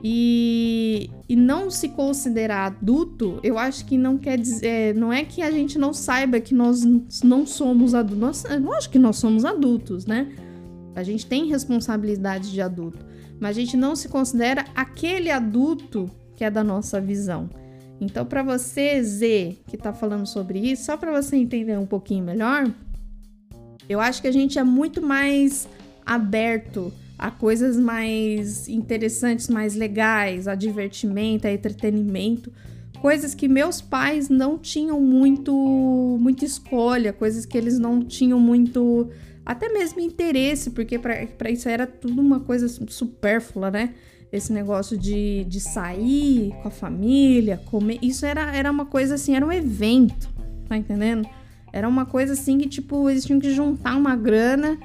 [SPEAKER 1] E, e não se considerar adulto, eu acho que não quer dizer, é, não é que a gente não saiba que nós não somos adultos. Nós, lógico que nós somos adultos, né? A gente tem responsabilidade de adulto, mas a gente não se considera aquele adulto que é da nossa visão. Então, para você, Z, que tá falando sobre isso, só para você entender um pouquinho melhor, eu acho que a gente é muito mais aberto a coisas mais interessantes, mais legais, a divertimento, a entretenimento, coisas que meus pais não tinham muito muita escolha, coisas que eles não tinham muito até mesmo interesse, porque para isso era tudo uma coisa supérflua, né? Esse negócio de, de sair com a família, comer, isso era, era uma coisa assim, era um evento, tá entendendo? Era uma coisa assim que, tipo, eles tinham que juntar uma grana.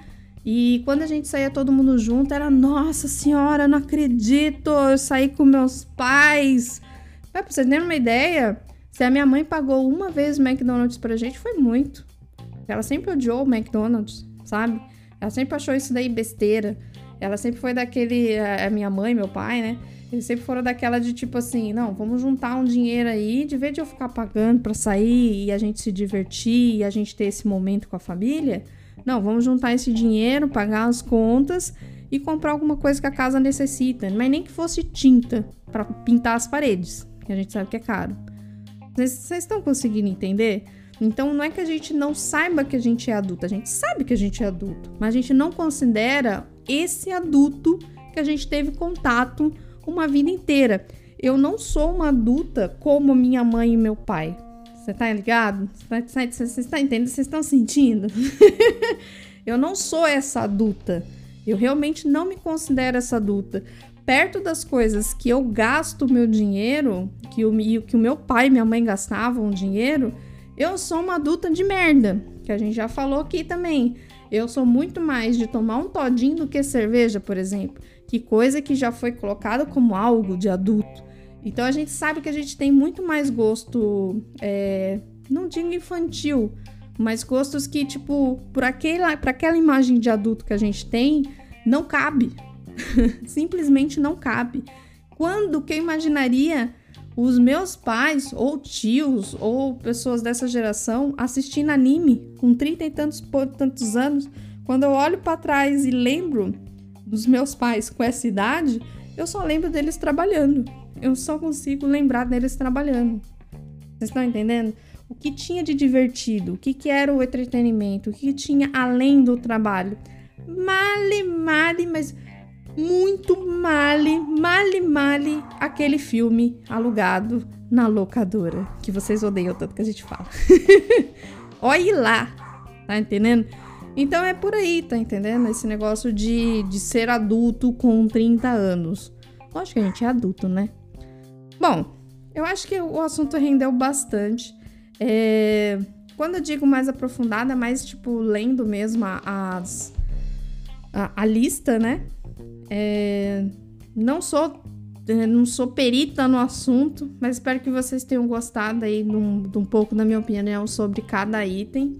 [SPEAKER 1] E quando a gente saía todo mundo junto, era, nossa senhora, não acredito, eu saí com meus pais. Pra vocês terem uma ideia, se a minha mãe pagou uma vez o McDonald's pra gente, foi muito. Ela sempre odiou o McDonald's, sabe? Ela sempre achou isso daí besteira. Ela sempre foi daquele. A minha mãe, meu pai, né? Eles sempre foram daquela de tipo assim, não, vamos juntar um dinheiro aí, de vez de eu ficar pagando para sair e a gente se divertir e a gente ter esse momento com a família, não, vamos juntar esse dinheiro, pagar as contas e comprar alguma coisa que a casa necessita, mas nem que fosse tinta para pintar as paredes, que a gente sabe que é caro. Vocês estão conseguindo entender? Então não é que a gente não saiba que a gente é adulto, a gente sabe que a gente é adulto, mas a gente não considera esse adulto que a gente teve contato uma vida inteira. Eu não sou uma adulta como minha mãe e meu pai. Você tá ligado? Você está entendendo? Vocês estão sentindo? <laughs> eu não sou essa adulta. Eu realmente não me considero essa adulta. Perto das coisas que eu gasto meu dinheiro, que o, que o meu pai e minha mãe gastavam dinheiro, eu sou uma adulta de merda. Que a gente já falou aqui também. Eu sou muito mais de tomar um todinho do que cerveja, por exemplo, que coisa que já foi colocada como algo de adulto. Então a gente sabe que a gente tem muito mais gosto, é, não digo infantil, mas gostos que, tipo, por aquela, por aquela imagem de adulto que a gente tem, não cabe. <laughs> Simplesmente não cabe. Quando que eu imaginaria os meus pais, ou tios, ou pessoas dessa geração assistindo anime com trinta e tantos, tantos anos? Quando eu olho para trás e lembro dos meus pais com essa idade, eu só lembro deles trabalhando. Eu só consigo lembrar deles trabalhando. Vocês estão entendendo? o que tinha de divertido, o que, que era o entretenimento, o que tinha além do trabalho. Male, male, mas muito male, male, male aquele filme alugado na locadora, que vocês odeiam tanto que a gente fala. <laughs> Olhe lá, tá entendendo? Então é por aí, tá entendendo? Esse negócio de, de ser adulto com 30 anos. Lógico que a gente é adulto, né? Bom, eu acho que o assunto rendeu bastante. É, quando eu digo mais aprofundada, mais tipo lendo mesmo as, a, a lista, né? É, não sou é, não sou perita no assunto, mas espero que vocês tenham gostado aí de um, de um pouco da minha opinião sobre cada item.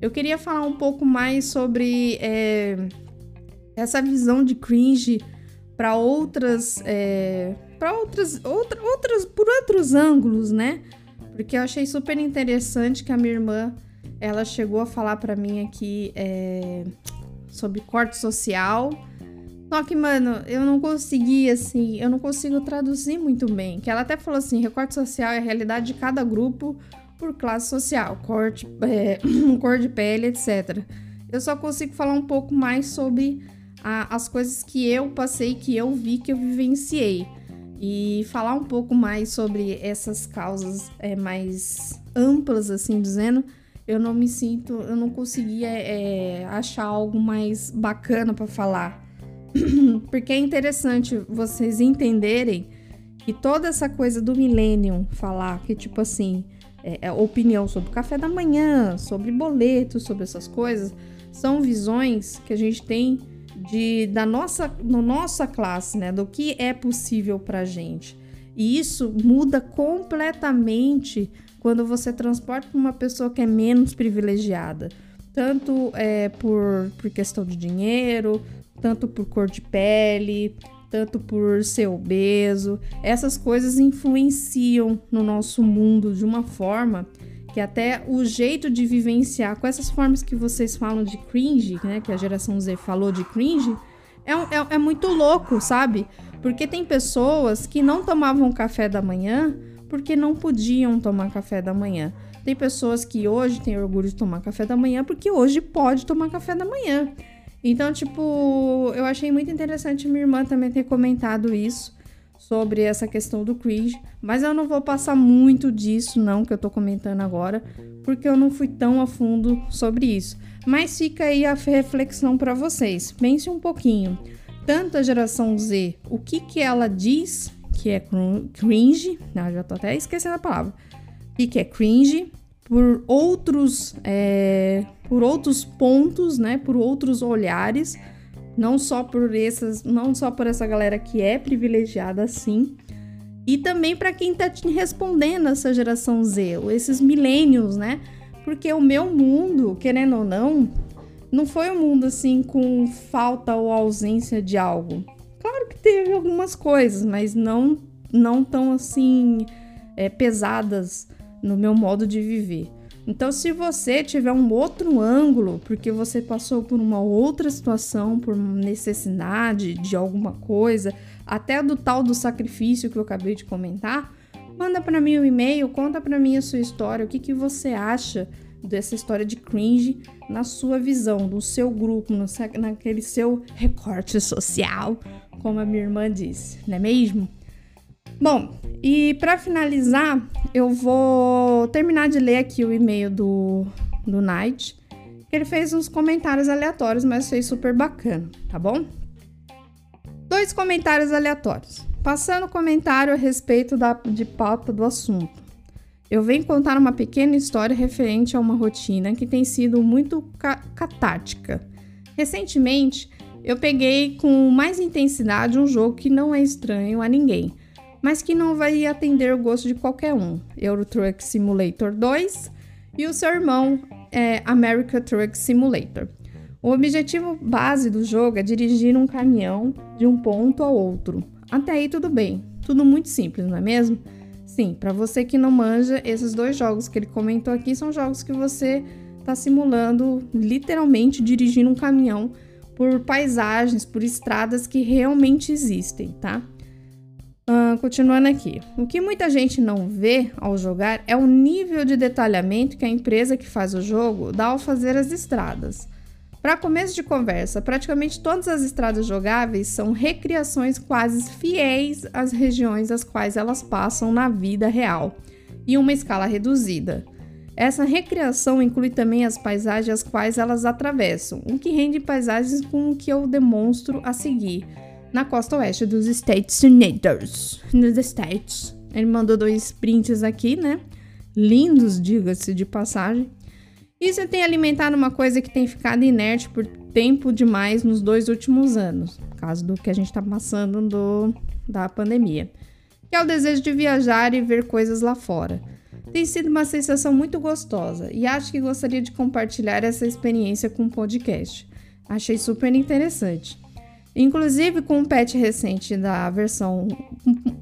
[SPEAKER 1] Eu queria falar um pouco mais sobre é, essa visão de cringe para outras, é, para outras, outra, outras, por outros ângulos, né? Porque eu achei super interessante que a minha irmã, ela chegou a falar para mim aqui é, sobre corte social. Só que, mano, eu não consegui, assim, eu não consigo traduzir muito bem. Que ela até falou assim, recorte social é a realidade de cada grupo por classe social, corte, é, <clears throat> cor de pele, etc. Eu só consigo falar um pouco mais sobre a, as coisas que eu passei, que eu vi, que eu vivenciei e falar um pouco mais sobre essas causas é, mais amplas, assim dizendo, eu não me sinto, eu não conseguia é, achar algo mais bacana para falar. <clears throat> Porque é interessante vocês entenderem que toda essa coisa do millennium falar que, tipo assim, é, é opinião sobre o café da manhã, sobre boleto, sobre essas coisas, são visões que a gente tem de da nossa, no nossa classe, né, do que é possível para gente. E isso muda completamente quando você transporta uma pessoa que é menos privilegiada, tanto é, por, por questão de dinheiro, tanto por cor de pele, tanto por ser obeso. Essas coisas influenciam no nosso mundo de uma forma que até o jeito de vivenciar com essas formas que vocês falam de cringe, né, que a geração Z falou de cringe, é, é, é muito louco, sabe? Porque tem pessoas que não tomavam café da manhã porque não podiam tomar café da manhã. Tem pessoas que hoje têm orgulho de tomar café da manhã porque hoje pode tomar café da manhã. Então, tipo, eu achei muito interessante minha irmã também ter comentado isso sobre essa questão do cringe, mas eu não vou passar muito disso não que eu tô comentando agora, porque eu não fui tão a fundo sobre isso. Mas fica aí a reflexão para vocês. Pense um pouquinho. Tanto a geração Z, o que que ela diz que é cringe, não, já tô até esquecendo a palavra. O que que é cringe por outros é, por outros pontos, né, por outros olhares não só por essas, não só por essa galera que é privilegiada assim, e também para quem tá te respondendo essa geração Z, esses milênios, né? Porque o meu mundo, querendo ou não, não foi um mundo assim com falta ou ausência de algo. Claro que teve algumas coisas, mas não não tão assim é, pesadas no meu modo de viver. Então, se você tiver um outro ângulo, porque você passou por uma outra situação, por necessidade de alguma coisa, até do tal do sacrifício que eu acabei de comentar, manda para mim um e-mail, conta para mim a sua história, o que, que você acha dessa história de cringe na sua visão, no seu grupo, no, naquele seu recorte social, como a minha irmã disse, não é mesmo? Bom, e para finalizar, eu vou terminar de ler aqui o e-mail do, do Night. Ele fez uns comentários aleatórios, mas fez super bacana, tá bom? Dois comentários aleatórios. Passando comentário a respeito da, de pauta do assunto. eu venho contar uma pequena história referente a uma rotina que tem sido muito ca catártica. Recentemente, eu peguei com mais intensidade um jogo que não é estranho a ninguém, mas que não vai atender o gosto de qualquer um: Euro Truck Simulator 2 e o seu irmão é America Truck Simulator. O objetivo base do jogo é dirigir um caminhão de um ponto ao outro. Até aí tudo bem, tudo muito simples, não é mesmo? Sim, para você que não manja, esses dois jogos que ele comentou aqui são jogos que você está simulando literalmente dirigindo um caminhão por paisagens, por estradas que realmente existem, tá? Uh, continuando aqui. O que muita gente não vê ao jogar é o nível de detalhamento que a empresa que faz o jogo dá ao fazer as estradas. Para começo de conversa, praticamente todas as estradas jogáveis são recriações quase fiéis às regiões às quais elas passam na vida real, em uma escala reduzida. Essa recriação inclui também as paisagens as quais elas atravessam, o que rende paisagens como o que eu demonstro a seguir, na costa oeste dos States Unidos. Nos States. Ele mandou dois prints aqui, né? Lindos, diga-se de passagem. Isso tem alimentado uma coisa que tem ficado inerte por tempo demais nos dois últimos anos, causa do que a gente está passando do, da pandemia, que é o desejo de viajar e ver coisas lá fora. Tem sido uma sensação muito gostosa e acho que gostaria de compartilhar essa experiência com o podcast. Achei super interessante. Inclusive, com o patch recente da versão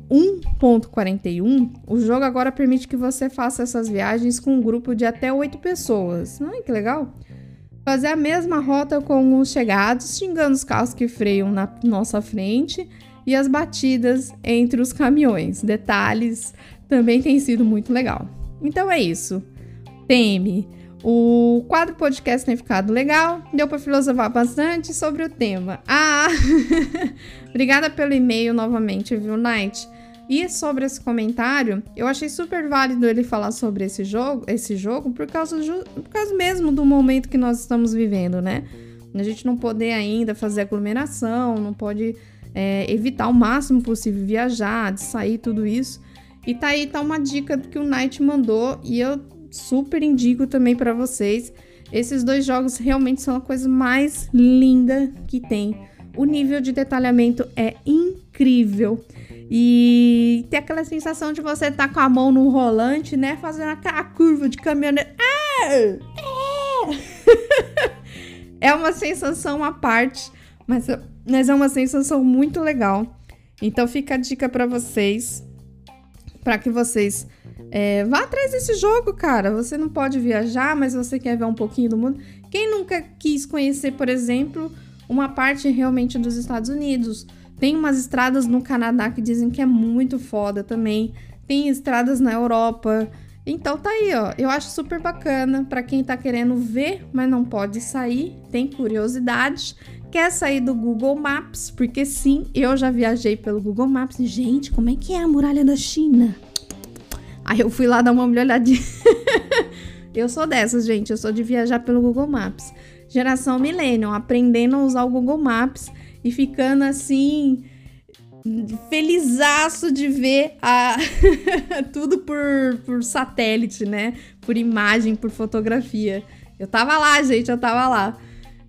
[SPEAKER 1] 1.41, o jogo agora permite que você faça essas viagens com um grupo de até 8 pessoas. Ai, que legal! Fazer a mesma rota com os chegados, xingando os carros que freiam na nossa frente e as batidas entre os caminhões. Detalhes também tem sido muito legal. Então é isso. Teme o quadro podcast tem ficado legal, deu para filosofar bastante sobre o tema. Ah, <laughs> obrigada pelo e-mail novamente, viu, Night? E sobre esse comentário, eu achei super válido ele falar sobre esse jogo, esse jogo por causa, por causa mesmo do momento que nós estamos vivendo, né? A gente não poder ainda fazer aglomeração, não pode é, evitar o máximo possível viajar, de sair, tudo isso. E tá aí, tá uma dica que o Night mandou e eu super indico também para vocês. Esses dois jogos realmente são a coisa mais linda que tem. O nível de detalhamento é incrível. E tem aquela sensação de você estar tá com a mão no rolante, né? Fazendo aquela curva de caminhonete. Ah! É! <laughs> é uma sensação à parte, mas, mas é uma sensação muito legal. Então fica a dica para vocês, para que vocês é, vá atrás desse jogo, cara. Você não pode viajar, mas você quer ver um pouquinho do mundo. Quem nunca quis conhecer, por exemplo, uma parte realmente dos Estados Unidos? Tem umas estradas no Canadá que dizem que é muito foda também. Tem estradas na Europa. Então tá aí, ó. Eu acho super bacana para quem tá querendo ver, mas não pode sair, tem curiosidade, quer sair do Google Maps, porque sim, eu já viajei pelo Google Maps. Gente, como é que é a muralha da China? Aí eu fui lá dar uma olhadinha. <laughs> eu sou dessas, gente. Eu sou de viajar pelo Google Maps. Geração Millennium, aprendendo a usar o Google Maps e ficando assim felizaço de ver a... <laughs> tudo por, por satélite, né? Por imagem, por fotografia. Eu tava lá, gente, eu tava lá.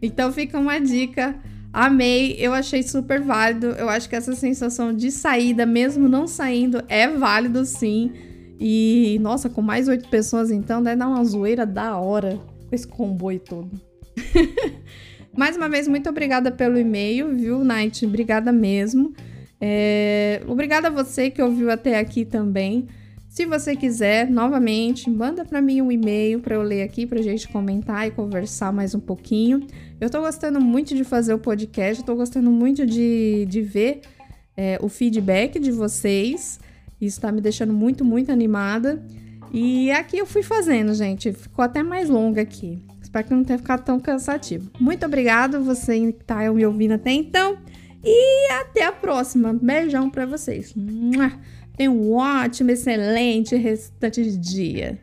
[SPEAKER 1] Então fica uma dica. Amei, eu achei super válido. Eu acho que essa sensação de saída, mesmo não saindo, é válido sim. E, nossa, com mais oito pessoas, então, deve dar uma zoeira da hora com esse comboio todo. <laughs> mais uma vez, muito obrigada pelo e-mail, viu, Night? Obrigada mesmo. É... Obrigada a você que ouviu até aqui também. Se você quiser, novamente, manda para mim um e-mail para eu ler aqui, para gente comentar e conversar mais um pouquinho. Eu estou gostando muito de fazer o podcast, estou gostando muito de, de ver é, o feedback de vocês. Isso tá me deixando muito, muito animada. E aqui eu fui fazendo, gente. Ficou até mais longa aqui. Espero que não tenha ficado tão cansativo. Muito obrigado você que tá me ouvindo até então. E até a próxima. Beijão para vocês. Tenha um ótimo, excelente restante de dia.